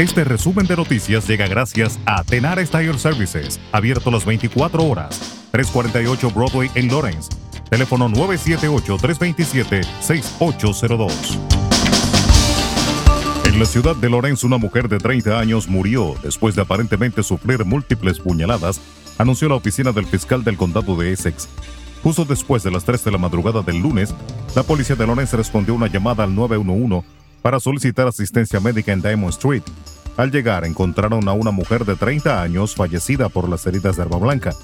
Este resumen de noticias llega gracias a Tenar Style Services, abierto las 24 horas, 348 Broadway en Lawrence. Teléfono 978-327-6802. En la ciudad de Lawrence, una mujer de 30 años murió después de aparentemente sufrir múltiples puñaladas, anunció la oficina del fiscal del condado de Essex. Justo después de las 3 de la madrugada del lunes, la policía de Lawrence respondió una llamada al 911 para solicitar asistencia médica en Diamond Street. Al llegar encontraron a una mujer de 30 años fallecida por las heridas de arma blanca.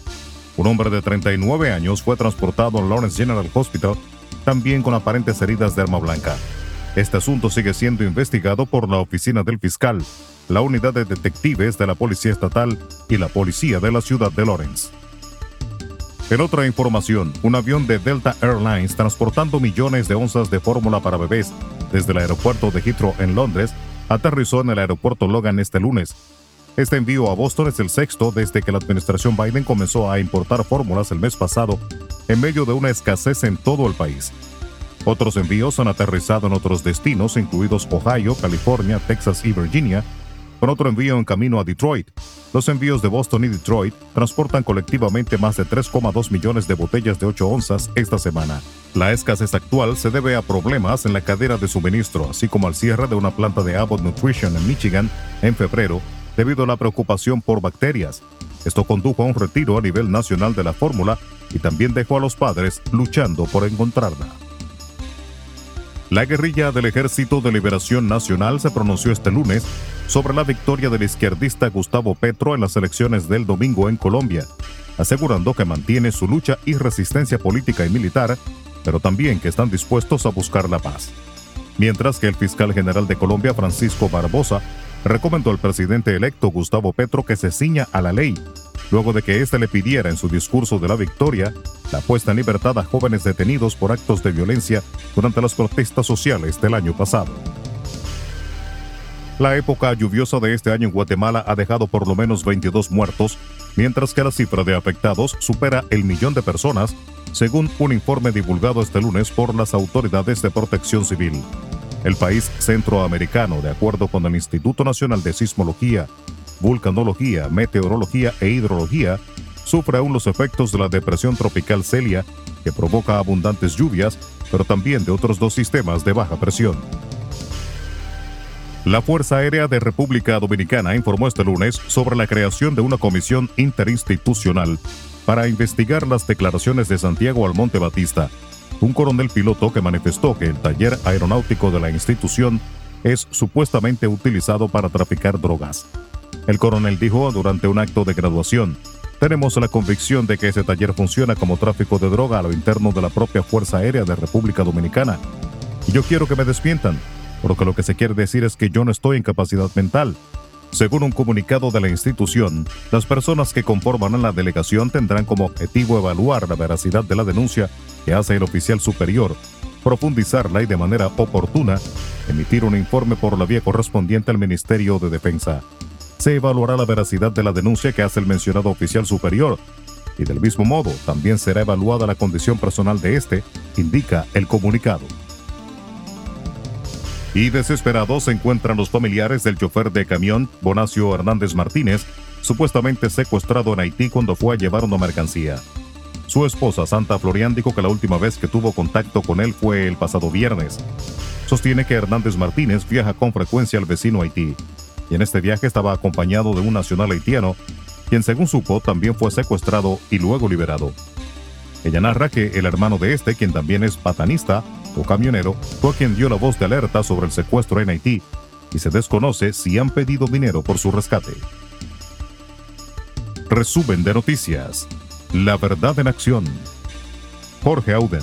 Un hombre de 39 años fue transportado al Lawrence General Hospital, también con aparentes heridas de arma blanca. Este asunto sigue siendo investigado por la oficina del fiscal, la unidad de detectives de la Policía Estatal y la Policía de la ciudad de Lawrence. En otra información, un avión de Delta Airlines transportando millones de onzas de fórmula para bebés desde el aeropuerto de Heathrow en Londres aterrizó en el aeropuerto Logan este lunes. Este envío a Boston es el sexto desde que la administración Biden comenzó a importar fórmulas el mes pasado en medio de una escasez en todo el país. Otros envíos han aterrizado en otros destinos, incluidos Ohio, California, Texas y Virginia, con otro envío en camino a Detroit. Los envíos de Boston y Detroit transportan colectivamente más de 3,2 millones de botellas de 8 onzas esta semana. La escasez actual se debe a problemas en la cadera de suministro, así como al cierre de una planta de Abbott Nutrition en Michigan en febrero, debido a la preocupación por bacterias. Esto condujo a un retiro a nivel nacional de la fórmula y también dejó a los padres luchando por encontrarla. La guerrilla del Ejército de Liberación Nacional se pronunció este lunes sobre la victoria del izquierdista Gustavo Petro en las elecciones del domingo en Colombia, asegurando que mantiene su lucha y resistencia política y militar, pero también que están dispuestos a buscar la paz. Mientras que el fiscal general de Colombia, Francisco Barbosa, recomendó al presidente electo Gustavo Petro que se ciña a la ley luego de que éste le pidiera en su discurso de la victoria la puesta en libertad a jóvenes detenidos por actos de violencia durante las protestas sociales del año pasado. La época lluviosa de este año en Guatemala ha dejado por lo menos 22 muertos, mientras que la cifra de afectados supera el millón de personas, según un informe divulgado este lunes por las autoridades de protección civil. El país centroamericano, de acuerdo con el Instituto Nacional de Sismología, vulcanología, meteorología e hidrología, sufre aún los efectos de la depresión tropical Celia, que provoca abundantes lluvias, pero también de otros dos sistemas de baja presión. La Fuerza Aérea de República Dominicana informó este lunes sobre la creación de una comisión interinstitucional para investigar las declaraciones de Santiago Almonte Batista, un coronel piloto que manifestó que el taller aeronáutico de la institución es supuestamente utilizado para traficar drogas. El coronel dijo durante un acto de graduación, tenemos la convicción de que ese taller funciona como tráfico de droga a lo interno de la propia Fuerza Aérea de República Dominicana. Y yo quiero que me despientan, porque lo que se quiere decir es que yo no estoy en capacidad mental. Según un comunicado de la institución, las personas que conforman la delegación tendrán como objetivo evaluar la veracidad de la denuncia que hace el oficial superior, profundizarla y de manera oportuna emitir un informe por la vía correspondiente al Ministerio de Defensa se evaluará la veracidad de la denuncia que hace el mencionado oficial superior y del mismo modo también será evaluada la condición personal de este, indica el comunicado. Y desesperados se encuentran los familiares del chofer de camión, Bonacio Hernández Martínez, supuestamente secuestrado en Haití cuando fue a llevar una mercancía. Su esposa Santa Florian dijo que la última vez que tuvo contacto con él fue el pasado viernes. Sostiene que Hernández Martínez viaja con frecuencia al vecino Haití y en este viaje estaba acompañado de un nacional haitiano, quien según supo también fue secuestrado y luego liberado. Ella narra que el hermano de este, quien también es patanista o camionero, fue quien dio la voz de alerta sobre el secuestro en Haití y se desconoce si han pedido dinero por su rescate. Resumen de noticias. La verdad en acción. Jorge Auden.